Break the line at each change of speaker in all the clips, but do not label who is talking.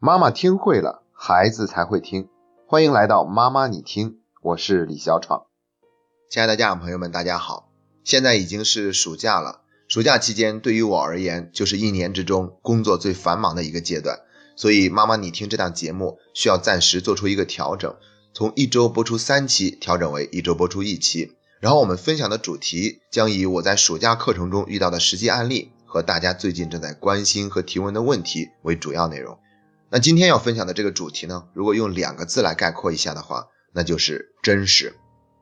妈妈听会了，孩子才会听。欢迎来到妈妈你听，我是李小闯。亲爱的家长朋友们，大家好！现在已经是暑假了，暑假期间对于我而言，就是一年之中工作最繁忙的一个阶段。所以，妈妈你听这档节目需要暂时做出一个调整，从一周播出三期调整为一周播出一期。然后我们分享的主题将以我在暑假课程中遇到的实际案例和大家最近正在关心和提问的问题为主要内容。那今天要分享的这个主题呢，如果用两个字来概括一下的话，那就是真实。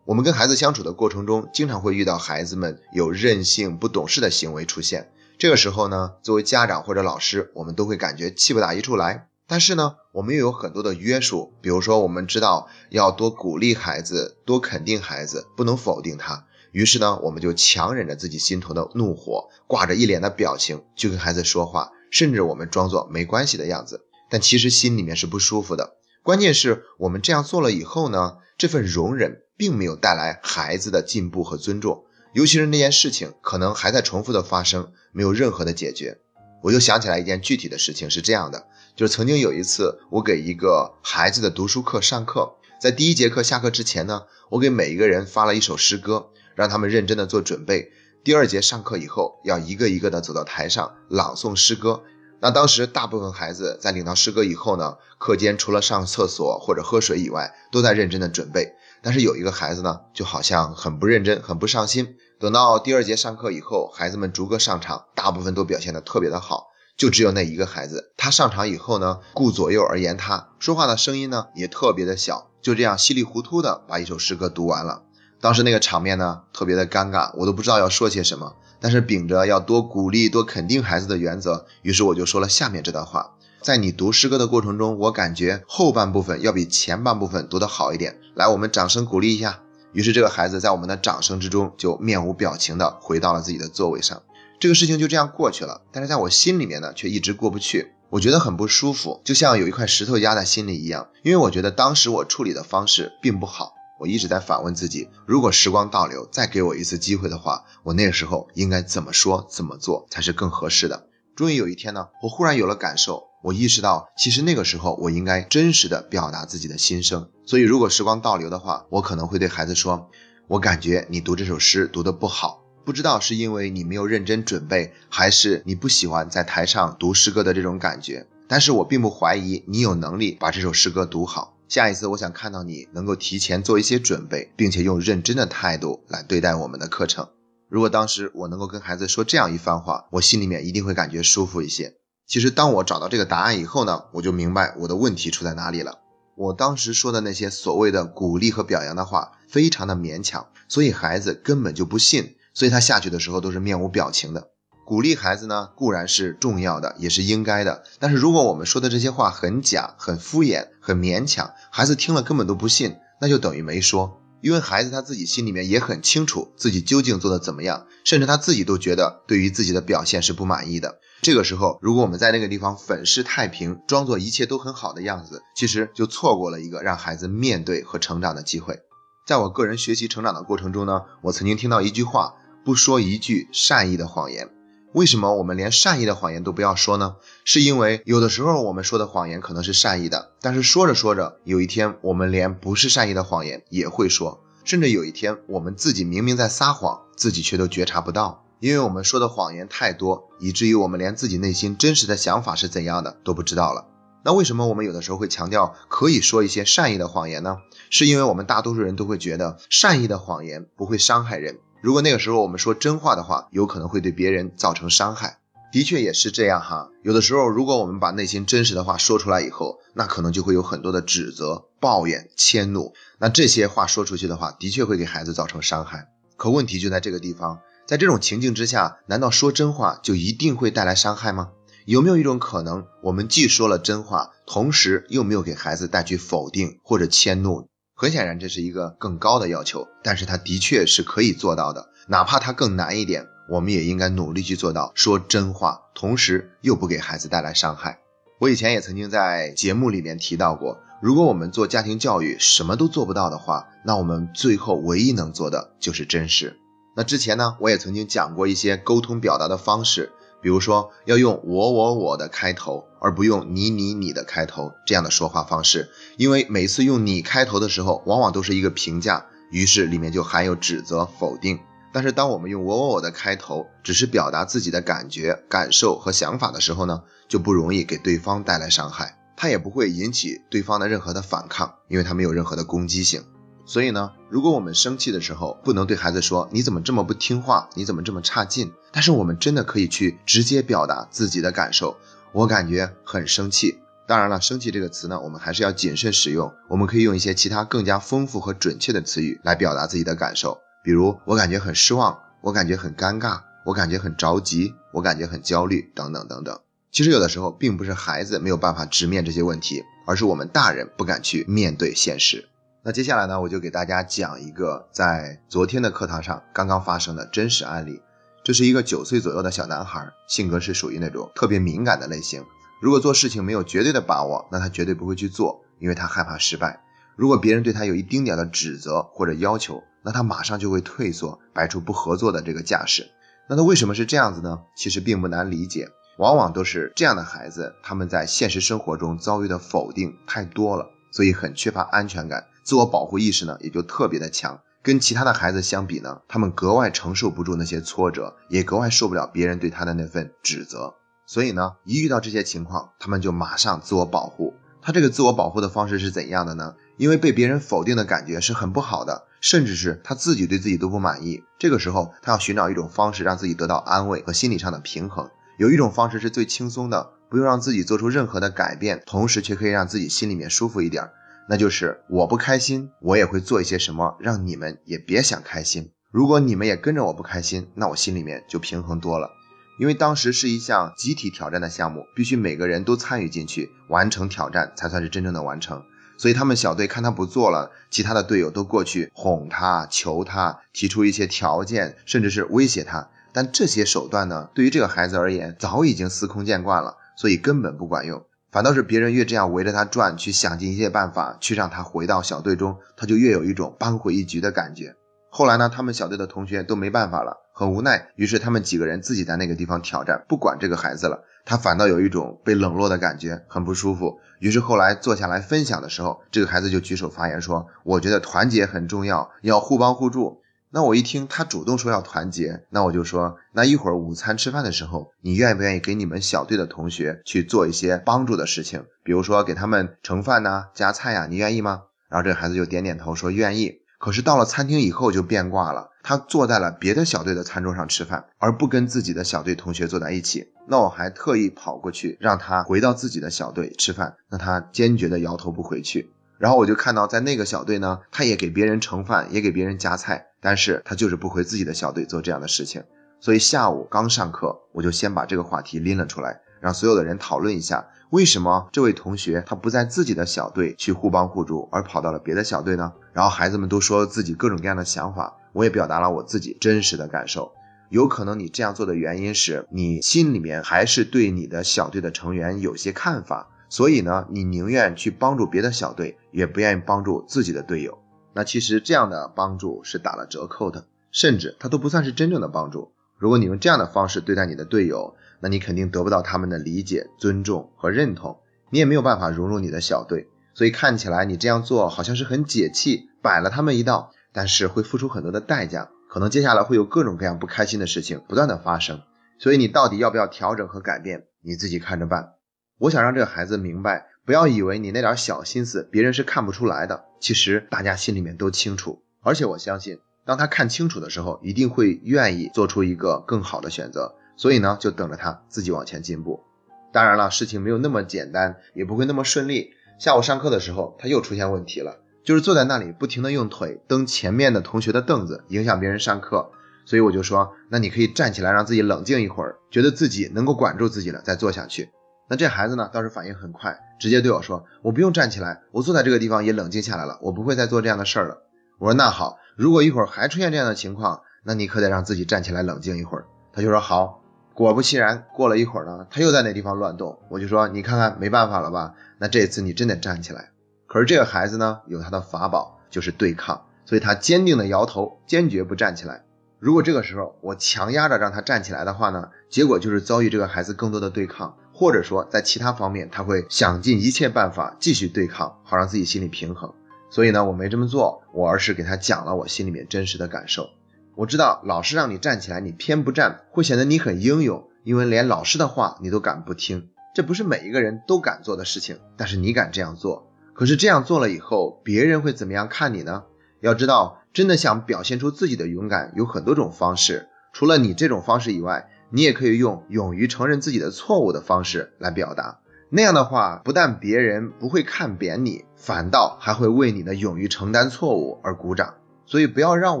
我们跟孩子相处的过程中，经常会遇到孩子们有任性、不懂事的行为出现。这个时候呢，作为家长或者老师，我们都会感觉气不打一处来。但是呢，我们又有很多的约束，比如说我们知道要多鼓励孩子，多肯定孩子，不能否定他。于是呢，我们就强忍着自己心头的怒火，挂着一脸的表情去跟孩子说话，甚至我们装作没关系的样子。但其实心里面是不舒服的。关键是我们这样做了以后呢，这份容忍并没有带来孩子的进步和尊重。尤其是那件事情可能还在重复的发生，没有任何的解决。我就想起来一件具体的事情，是这样的：就是曾经有一次，我给一个孩子的读书课上课，在第一节课下课之前呢，我给每一个人发了一首诗歌，让他们认真的做准备。第二节上课以后，要一个一个的走到台上朗诵诗歌。那当时大部分孩子在领到诗歌以后呢，课间除了上厕所或者喝水以外，都在认真的准备。但是有一个孩子呢，就好像很不认真，很不上心。等到第二节上课以后，孩子们逐个上场，大部分都表现的特别的好，就只有那一个孩子，他上场以后呢，顾左右而言他，说话的声音呢也特别的小，就这样稀里糊涂的把一首诗歌读完了。当时那个场面呢，特别的尴尬，我都不知道要说些什么。但是秉着要多鼓励、多肯定孩子的原则，于是我就说了下面这段话：在你读诗歌的过程中，我感觉后半部分要比前半部分读得好一点。来，我们掌声鼓励一下。于是这个孩子在我们的掌声之中，就面无表情的回到了自己的座位上。这个事情就这样过去了。但是在我心里面呢，却一直过不去，我觉得很不舒服，就像有一块石头压在心里一样。因为我觉得当时我处理的方式并不好。我一直在反问自己：如果时光倒流，再给我一次机会的话，我那个时候应该怎么说、怎么做才是更合适的？终于有一天呢，我忽然有了感受，我意识到，其实那个时候我应该真实的表达自己的心声。所以，如果时光倒流的话，我可能会对孩子说：“我感觉你读这首诗读得不好，不知道是因为你没有认真准备，还是你不喜欢在台上读诗歌的这种感觉。但是我并不怀疑你有能力把这首诗歌读好。”下一次，我想看到你能够提前做一些准备，并且用认真的态度来对待我们的课程。如果当时我能够跟孩子说这样一番话，我心里面一定会感觉舒服一些。其实，当我找到这个答案以后呢，我就明白我的问题出在哪里了。我当时说的那些所谓的鼓励和表扬的话，非常的勉强，所以孩子根本就不信，所以他下去的时候都是面无表情的。鼓励孩子呢，固然是重要的，也是应该的。但是如果我们说的这些话很假、很敷衍、很勉强，孩子听了根本都不信，那就等于没说。因为孩子他自己心里面也很清楚自己究竟做的怎么样，甚至他自己都觉得对于自己的表现是不满意的。这个时候，如果我们在那个地方粉饰太平，装作一切都很好的样子，其实就错过了一个让孩子面对和成长的机会。在我个人学习成长的过程中呢，我曾经听到一句话：不说一句善意的谎言。为什么我们连善意的谎言都不要说呢？是因为有的时候我们说的谎言可能是善意的，但是说着说着，有一天我们连不是善意的谎言也会说，甚至有一天我们自己明明在撒谎，自己却都觉察不到，因为我们说的谎言太多，以至于我们连自己内心真实的想法是怎样的都不知道了。那为什么我们有的时候会强调可以说一些善意的谎言呢？是因为我们大多数人都会觉得善意的谎言不会伤害人。如果那个时候我们说真话的话，有可能会对别人造成伤害。的确也是这样哈。有的时候，如果我们把内心真实的话说出来以后，那可能就会有很多的指责、抱怨、迁怒。那这些话说出去的话，的确会给孩子造成伤害。可问题就在这个地方，在这种情境之下，难道说真话就一定会带来伤害吗？有没有一种可能，我们既说了真话，同时又没有给孩子带去否定或者迁怒？很显然，这是一个更高的要求，但是它的确是可以做到的。哪怕它更难一点，我们也应该努力去做到说真话，同时又不给孩子带来伤害。我以前也曾经在节目里面提到过，如果我们做家庭教育什么都做不到的话，那我们最后唯一能做的就是真实。那之前呢，我也曾经讲过一些沟通表达的方式，比如说要用我我我的开头，而不用你你你的开头这样的说话方式，因为每次用你开头的时候，往往都是一个评价，于是里面就含有指责、否定。但是当我们用我我我的开头，只是表达自己的感觉、感受和想法的时候呢，就不容易给对方带来伤害，他也不会引起对方的任何的反抗，因为他没有任何的攻击性。所以呢，如果我们生气的时候，不能对孩子说你怎么这么不听话，你怎么这么差劲。但是我们真的可以去直接表达自己的感受，我感觉很生气。当然了，生气这个词呢，我们还是要谨慎使用。我们可以用一些其他更加丰富和准确的词语来表达自己的感受，比如我感觉很失望，我感觉很尴尬，我感觉很着急，我感觉很焦虑，等等等等。其实有的时候并不是孩子没有办法直面这些问题，而是我们大人不敢去面对现实。那接下来呢，我就给大家讲一个在昨天的课堂上刚刚发生的真实案例。这是一个九岁左右的小男孩，性格是属于那种特别敏感的类型。如果做事情没有绝对的把握，那他绝对不会去做，因为他害怕失败。如果别人对他有一丁点的指责或者要求，那他马上就会退缩，摆出不合作的这个架势。那他为什么是这样子呢？其实并不难理解，往往都是这样的孩子，他们在现实生活中遭遇的否定太多了，所以很缺乏安全感。自我保护意识呢，也就特别的强。跟其他的孩子相比呢，他们格外承受不住那些挫折，也格外受不了别人对他的那份指责。所以呢，一遇到这些情况，他们就马上自我保护。他这个自我保护的方式是怎样的呢？因为被别人否定的感觉是很不好的，甚至是他自己对自己都不满意。这个时候，他要寻找一种方式让自己得到安慰和心理上的平衡。有一种方式是最轻松的，不用让自己做出任何的改变，同时却可以让自己心里面舒服一点。那就是我不开心，我也会做一些什么，让你们也别想开心。如果你们也跟着我不开心，那我心里面就平衡多了。因为当时是一项集体挑战的项目，必须每个人都参与进去，完成挑战才算是真正的完成。所以他们小队看他不做了，其他的队友都过去哄他、求他，提出一些条件，甚至是威胁他。但这些手段呢，对于这个孩子而言，早已经司空见惯了，所以根本不管用。反倒是别人越这样围着他转，去想尽一切办法去让他回到小队中，他就越有一种扳回一局的感觉。后来呢，他们小队的同学都没办法了，很无奈，于是他们几个人自己在那个地方挑战，不管这个孩子了。他反倒有一种被冷落的感觉，很不舒服。于是后来坐下来分享的时候，这个孩子就举手发言说：“我觉得团结很重要，要互帮互助。”那我一听他主动说要团结，那我就说，那一会儿午餐吃饭的时候，你愿不愿意给你们小队的同学去做一些帮助的事情，比如说给他们盛饭呐、夹菜呀，你愿意吗？然后这个孩子就点点头说愿意。可是到了餐厅以后就变卦了，他坐在了别的小队的餐桌上吃饭，而不跟自己的小队同学坐在一起。那我还特意跑过去让他回到自己的小队吃饭，那他坚决的摇头不回去。然后我就看到在那个小队呢，他也给别人盛饭，也给别人夹菜。但是他就是不回自己的小队做这样的事情，所以下午刚上课，我就先把这个话题拎了出来，让所有的人讨论一下，为什么这位同学他不在自己的小队去互帮互助，而跑到了别的小队呢？然后孩子们都说自己各种各样的想法，我也表达了我自己真实的感受。有可能你这样做的原因是你心里面还是对你的小队的成员有些看法，所以呢，你宁愿去帮助别的小队，也不愿意帮助自己的队友。那其实这样的帮助是打了折扣的，甚至它都不算是真正的帮助。如果你用这样的方式对待你的队友，那你肯定得不到他们的理解、尊重和认同，你也没有办法融入你的小队。所以看起来你这样做好像是很解气，摆了他们一道，但是会付出很多的代价，可能接下来会有各种各样不开心的事情不断的发生。所以你到底要不要调整和改变，你自己看着办。我想让这个孩子明白。不要以为你那点小心思，别人是看不出来的。其实大家心里面都清楚，而且我相信，当他看清楚的时候，一定会愿意做出一个更好的选择。所以呢，就等着他自己往前进步。当然了，事情没有那么简单，也不会那么顺利。下午上课的时候，他又出现问题了，就是坐在那里不停的用腿蹬前面的同学的凳子，影响别人上课。所以我就说，那你可以站起来，让自己冷静一会儿，觉得自己能够管住自己了，再坐下去。那这孩子呢，倒是反应很快，直接对我说：“我不用站起来，我坐在这个地方也冷静下来了，我不会再做这样的事儿了。”我说：“那好，如果一会儿还出现这样的情况，那你可得让自己站起来冷静一会儿。”他就说：“好。”果不其然，过了一会儿呢，他又在那地方乱动。我就说：“你看看，没办法了吧？那这次你真得站起来。”可是这个孩子呢，有他的法宝，就是对抗，所以他坚定的摇头，坚决不站起来。如果这个时候我强压着让他站起来的话呢，结果就是遭遇这个孩子更多的对抗，或者说在其他方面他会想尽一切办法继续对抗，好让自己心里平衡。所以呢，我没这么做，我而是给他讲了我心里面真实的感受。我知道老师让你站起来，你偏不站，会显得你很英勇，因为连老师的话你都敢不听。这不是每一个人都敢做的事情，但是你敢这样做。可是这样做了以后，别人会怎么样看你呢？要知道，真的想表现出自己的勇敢，有很多种方式。除了你这种方式以外，你也可以用勇于承认自己的错误的方式来表达。那样的话，不但别人不会看扁你，反倒还会为你的勇于承担错误而鼓掌。所以，不要让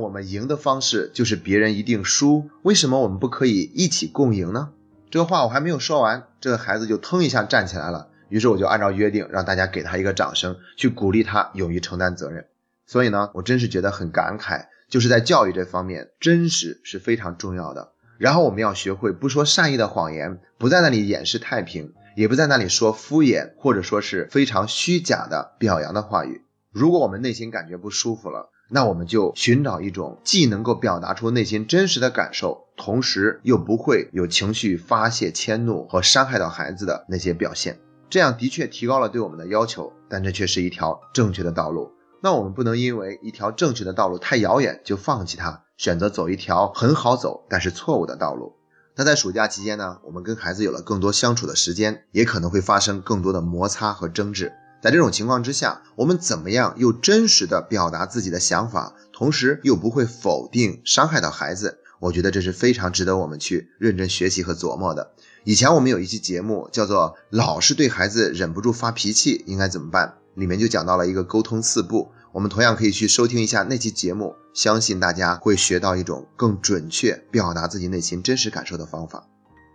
我们赢的方式就是别人一定输。为什么我们不可以一起共赢呢？这个话我还没有说完，这个孩子就腾一下站起来了。于是我就按照约定，让大家给他一个掌声，去鼓励他勇于承担责任。所以呢，我真是觉得很感慨，就是在教育这方面，真实是非常重要的。然后我们要学会不说善意的谎言，不在那里掩饰太平，也不在那里说敷衍或者说是非常虚假的表扬的话语。如果我们内心感觉不舒服了，那我们就寻找一种既能够表达出内心真实的感受，同时又不会有情绪发泄、迁怒和伤害到孩子的那些表现。这样的确提高了对我们的要求，但这却是一条正确的道路。那我们不能因为一条正确的道路太遥远就放弃它，选择走一条很好走但是错误的道路。那在暑假期间呢，我们跟孩子有了更多相处的时间，也可能会发生更多的摩擦和争执。在这种情况之下，我们怎么样又真实的表达自己的想法，同时又不会否定伤害到孩子？我觉得这是非常值得我们去认真学习和琢磨的。以前我们有一期节目叫做“老是对孩子忍不住发脾气应该怎么办”，里面就讲到了一个沟通四步。我们同样可以去收听一下那期节目，相信大家会学到一种更准确表达自己内心真实感受的方法。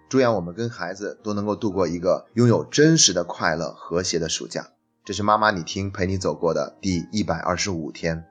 祝愿我们跟孩子都能够度过一个拥有真实的快乐、和谐的暑假。这是妈妈你听陪你走过的第一百二十五天。